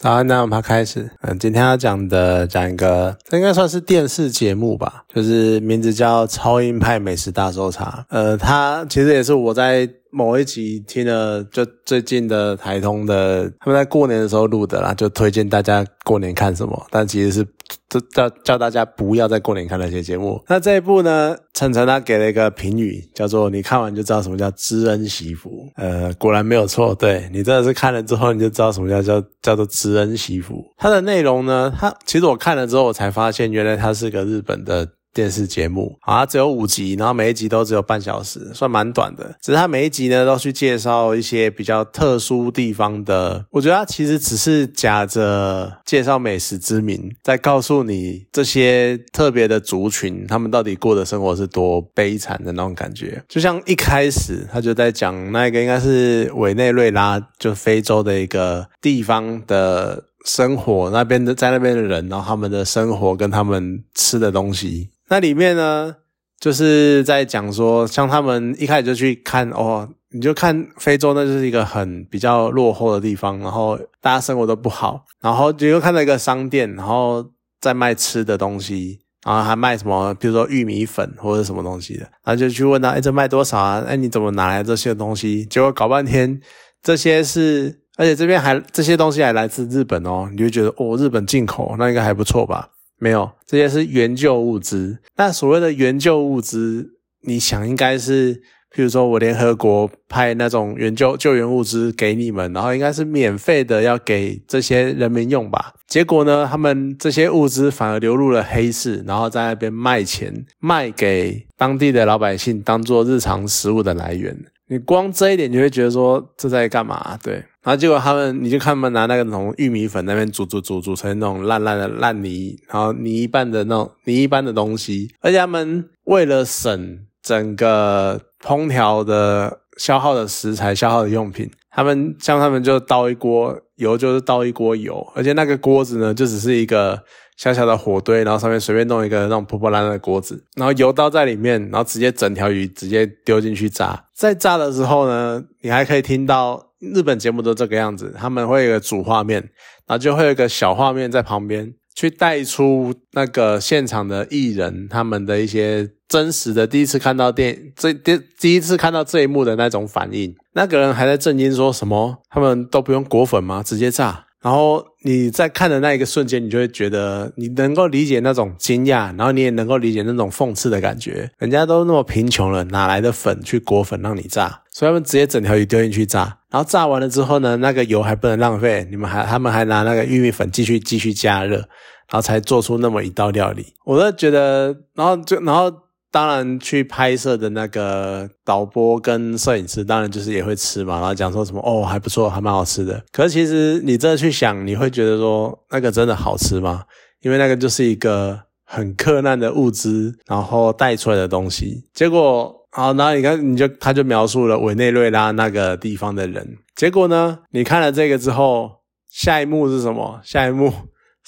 好，那我们开始。嗯，今天要讲的讲一个，这应该算是电视节目吧，就是名字叫《超音派美食大搜查》。呃，它其实也是我在某一集听了，就最近的台通的，他们在过年的时候录的啦，就推荐大家过年看什么，但其实是。就叫叫大家不要在过年看那些节目。那这一部呢，晨晨他给了一个评语，叫做“你看完就知道什么叫知恩惜福”。呃，果然没有错，对你真的是看了之后，你就知道什么叫叫叫做知恩惜福。它的内容呢，它其实我看了之后，我才发现原来它是个日本的。电视节目啊，只有五集，然后每一集都只有半小时，算蛮短的。只是他每一集呢，都去介绍一些比较特殊地方的。我觉得他其实只是假着介绍美食之名，在告诉你这些特别的族群，他们到底过的生活是多悲惨的那种感觉。就像一开始他就在讲那个应该是委内瑞拉，就非洲的一个地方的生活，那边的在那边的人，然后他们的生活跟他们吃的东西。那里面呢，就是在讲说，像他们一开始就去看哦，你就看非洲，那就是一个很比较落后的地方，然后大家生活都不好，然后就又看到一个商店，然后在卖吃的东西，然后还卖什么，比如说玉米粉或者什么东西的，然后就去问他，哎，这卖多少啊？哎，你怎么拿来这些东西？结果搞半天，这些是，而且这边还这些东西还来自日本哦，你就觉得哦，日本进口，那应该还不错吧？没有，这些是援救物资。那所谓的援救物资，你想应该是，譬如说我联合国派那种援救救援物资给你们，然后应该是免费的要给这些人民用吧？结果呢，他们这些物资反而流入了黑市，然后在那边卖钱，卖给当地的老百姓，当做日常食物的来源。你光这一点，你会觉得说这在干嘛？对。然后结果他们，你就看他们拿那个那种玉米粉那边煮煮煮煮成那种烂烂的烂泥，然后泥一般的那种泥一般的东西。而且他们为了省整个烹调的消耗的食材、消耗的用品，他们像他们就倒一锅油，就是倒一锅油，而且那个锅子呢，就只是一个小小的火堆，然后上面随便弄一个那种破破烂烂的锅子，然后油倒在里面，然后直接整条鱼直接丢进去炸。在炸的时候呢，你还可以听到。日本节目都这个样子，他们会有个主画面，然后就会有一个小画面在旁边，去带出那个现场的艺人他们的一些真实的第一次看到电这第第一次看到这一幕的那种反应。那个人还在震惊说什么？他们都不用裹粉吗？直接炸？然后你在看的那一个瞬间，你就会觉得你能够理解那种惊讶，然后你也能够理解那种讽刺的感觉。人家都那么贫穷了，哪来的粉去裹粉让你炸？所以他们直接整条鱼丢进去炸。然后炸完了之后呢，那个油还不能浪费，你们还他们还拿那个玉米粉继续继续加热，然后才做出那么一道料理。我都觉得，然后就然后。当然，去拍摄的那个导播跟摄影师，当然就是也会吃嘛，然后讲说什么哦还不错，还蛮好吃的。可是其实你真的去想，你会觉得说那个真的好吃吗？因为那个就是一个很困难的物资，然后带出来的东西。结果好，然后你看，你就他就描述了委内瑞拉那个地方的人。结果呢，你看了这个之后，下一幕是什么？下一幕。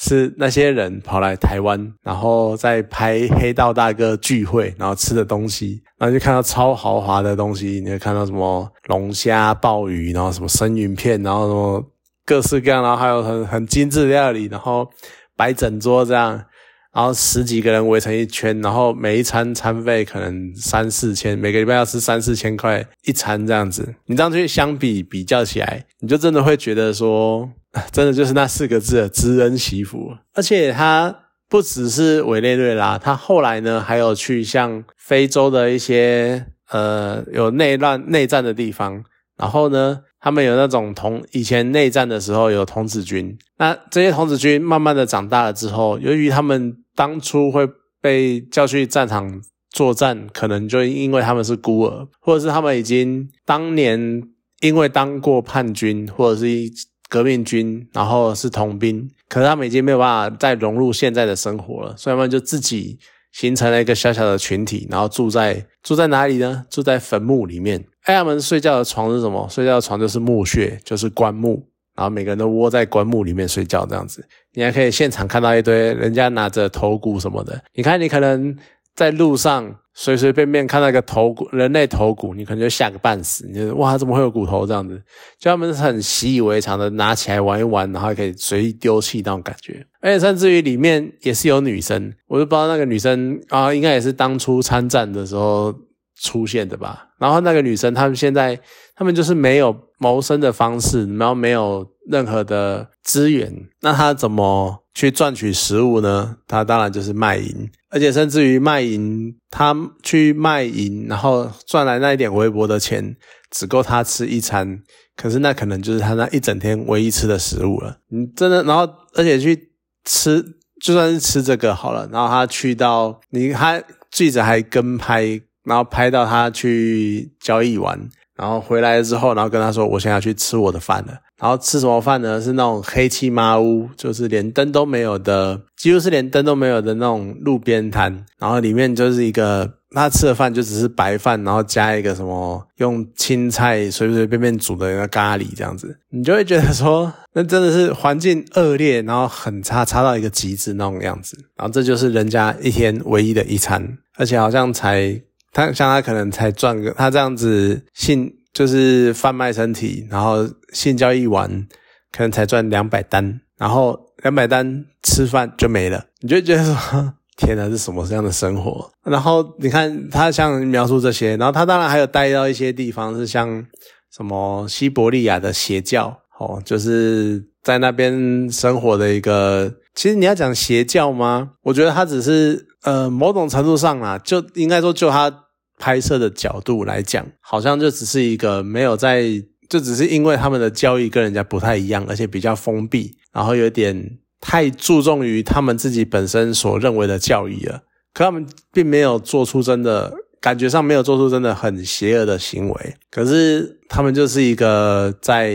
是那些人跑来台湾，然后在拍黑道大哥聚会，然后吃的东西，然后就看到超豪华的东西，你会看到什么龙虾、鲍鱼，然后什么生鱼片，然后什么各式各样，然后还有很很精致料理，然后摆整桌这样，然后十几个人围成一圈，然后每一餐餐费可能三四千，每个礼拜要吃三四千块一餐这样子，你这样去相比比较起来，你就真的会觉得说。真的就是那四个字的知恩惜福，而且他不只是委内瑞拉，他后来呢还有去像非洲的一些呃有内乱内战的地方，然后呢他们有那种童以前内战的时候有童子军，那这些童子军慢慢的长大了之后，由于他们当初会被叫去战场作战，可能就因为他们是孤儿，或者是他们已经当年因为当过叛军，或者是一。革命军，然后是童兵，可是他们已经没有办法再融入现在的生活了，所以他们就自己形成了一个小小的群体，然后住在住在哪里呢？住在坟墓里面。哎，他们睡觉的床是什么？睡觉的床就是墓穴，就是棺木，然后每个人都窝在棺木里面睡觉这样子。你还可以现场看到一堆人家拿着头骨什么的。你看，你可能在路上随随便便看到一个头骨，人类头骨，你可能就吓个半死，你就哇，怎么会有骨头这样子？就他们是很习以为常的拿起来玩一玩，然后可以随意丢弃那种感觉。而且甚至于里面也是有女生，我都不知道那个女生啊，应该也是当初参战的时候出现的吧。然后那个女生，他们现在他们就是没有谋生的方式，然后没有任何的资源，那他怎么去赚取食物呢？他当然就是卖淫，而且甚至于卖淫，他去卖淫，然后赚来那一点微薄的钱，只够他吃一餐，可是那可能就是他那一整天唯一吃的食物了。你真的，然后而且去。吃就算是吃这个好了，然后他去到你，他记者还跟拍，然后拍到他去交易完，然后回来之后，然后跟他说：“我现在要去吃我的饭了。”然后吃什么饭呢？是那种黑漆麻屋，就是连灯都没有的，几乎是连灯都没有的那种路边摊，然后里面就是一个。他吃的饭就只是白饭，然后加一个什么用青菜随随便便煮的一个咖喱这样子，你就会觉得说，那真的是环境恶劣，然后很差，差到一个极致那种样子。然后这就是人家一天唯一的一餐，而且好像才他像他可能才赚个，他这样子性就是贩卖身体，然后性交易完可能才赚两百单，然后两百单吃饭就没了，你就觉得说。天哪，是什么这样的生活？然后你看他像描述这些，然后他当然还有带到一些地方，是像什么西伯利亚的邪教哦，就是在那边生活的一个。其实你要讲邪教吗？我觉得他只是呃某种程度上啊，就应该说就他拍摄的角度来讲，好像就只是一个没有在，就只是因为他们的教育跟人家不太一样，而且比较封闭，然后有点。太注重于他们自己本身所认为的教义了，可他们并没有做出真的感觉上没有做出真的很邪恶的行为，可是他们就是一个在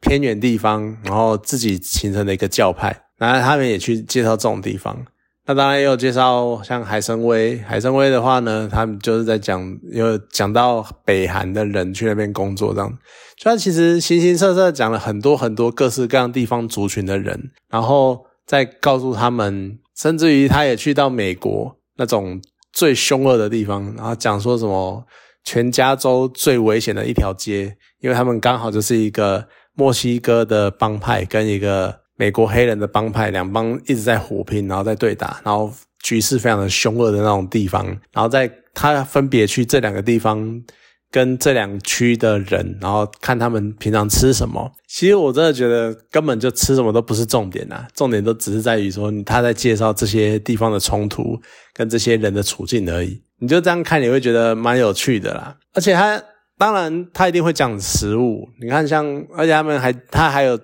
偏远地方，然后自己形成的一个教派，然后他们也去介绍这种地方。那当然也有介绍像海参崴，海参崴的话呢，他们就是在讲有讲到北韩的人去那边工作这样。所以其实形形色色讲了很多很多各式各样地方族群的人，然后再告诉他们，甚至于他也去到美国那种最凶恶的地方，然后讲说什么全加州最危险的一条街，因为他们刚好就是一个墨西哥的帮派跟一个美国黑人的帮派，两帮一直在火拼，然后在对打，然后局势非常的凶恶的那种地方，然后在他分别去这两个地方。跟这两区的人，然后看他们平常吃什么。其实我真的觉得根本就吃什么都不是重点啊，重点都只是在于说他在介绍这些地方的冲突跟这些人的处境而已。你就这样看，你会觉得蛮有趣的啦。而且他当然他一定会讲食物，你看像而且他们还他还有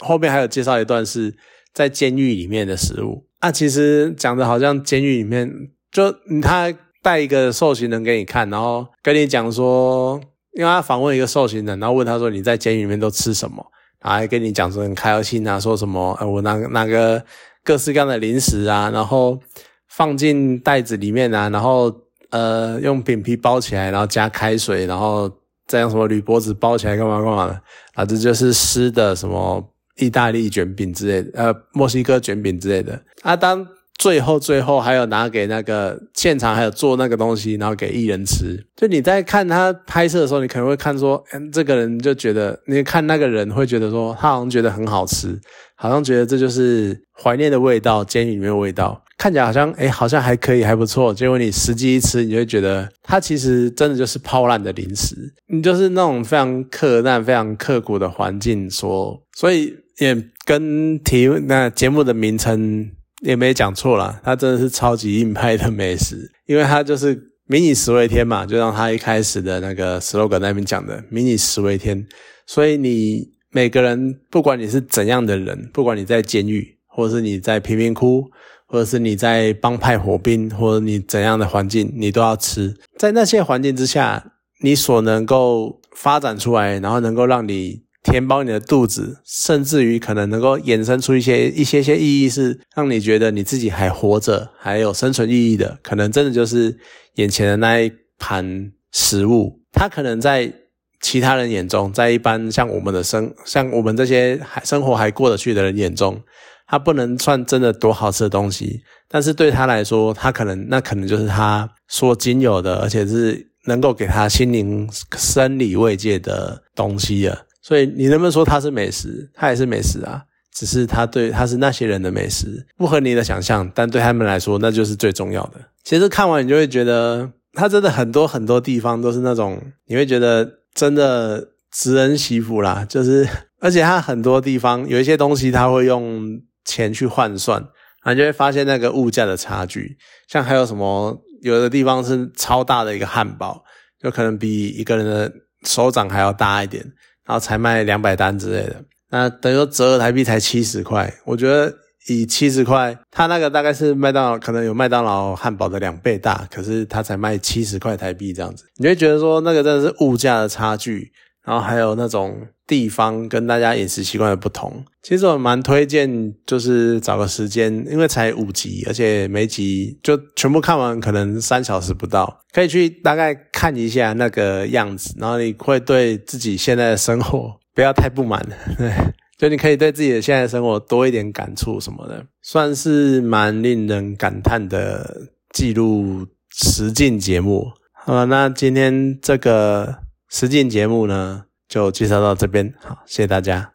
后面还有介绍一段是在监狱里面的食物啊。其实讲的好像监狱里面就他。带一个受刑人给你看，然后跟你讲说，因为他访问一个受刑人，然后问他说你在监狱里面都吃什么，然后还跟你讲说很开心啊，说什么呃我拿拿个各式各样的零食啊，然后放进袋子里面啊，然后呃用饼皮包起来，然后加开水，然后再用什么铝箔纸包起来干嘛干嘛的啊，这就是湿的什么意大利卷饼之类的，呃墨西哥卷饼之类的啊当。最后，最后还有拿给那个现场，还有做那个东西，然后给艺人吃。就你在看他拍摄的时候，你可能会看说，嗯，这个人就觉得，你看那个人会觉得说，他好像觉得很好吃，好像觉得这就是怀念的味道，监狱里面的味道，看起来好像，哎，好像还可以，还不错。结果你实际一吃，你就会觉得，它其实真的就是泡烂的零食，你就是那种非常刻难、非常刻苦的环境所，所以也跟题那节目的名称。也没讲错啦，它真的是超级硬派的美食，因为它就是迷你十为天嘛，就像他一开始的那个 slogan 那边讲的迷你十为天，所以你每个人不管你是怎样的人，不管你在监狱，或者是你在贫民窟，或者是你在帮派火兵，或者你怎样的环境，你都要吃。在那些环境之下，你所能够发展出来，然后能够让你。填饱你的肚子，甚至于可能能够衍生出一些一些些意义，是让你觉得你自己还活着，还有生存意义的。可能真的就是眼前的那一盘食物，它可能在其他人眼中，在一般像我们的生像我们这些还生活还过得去的人眼中，它不能算真的多好吃的东西，但是对他来说，他可能那可能就是他所仅有的，而且是能够给他心灵生理慰藉的东西了。所以你能不能说它是美食？它也是美食啊，只是它对它是那些人的美食，不合你的想象，但对他们来说那就是最重要的。其实看完你就会觉得，它真的很多很多地方都是那种你会觉得真的知恩惜福啦，就是而且它很多地方有一些东西，它会用钱去换算，然后就会发现那个物价的差距。像还有什么有的地方是超大的一个汉堡，就可能比一个人的手掌还要大一点。然后才卖两百单之类的，那等于说折台币才七十块。我觉得以七十块，它那个大概是麦当劳可能有麦当劳汉堡的两倍大，可是它才卖七十块台币这样子，你会觉得说那个真的是物价的差距，然后还有那种地方跟大家饮食习惯的不同。其实我蛮推荐，就是找个时间，因为才五集，而且每集就全部看完，可能三小时不到。可以去大概看一下那个样子，然后你会对自己现在的生活不要太不满，对，就你可以对自己的现在生活多一点感触什么的，算是蛮令人感叹的记录实境节目。好，那今天这个实境节目呢，就介绍到这边，好，谢谢大家。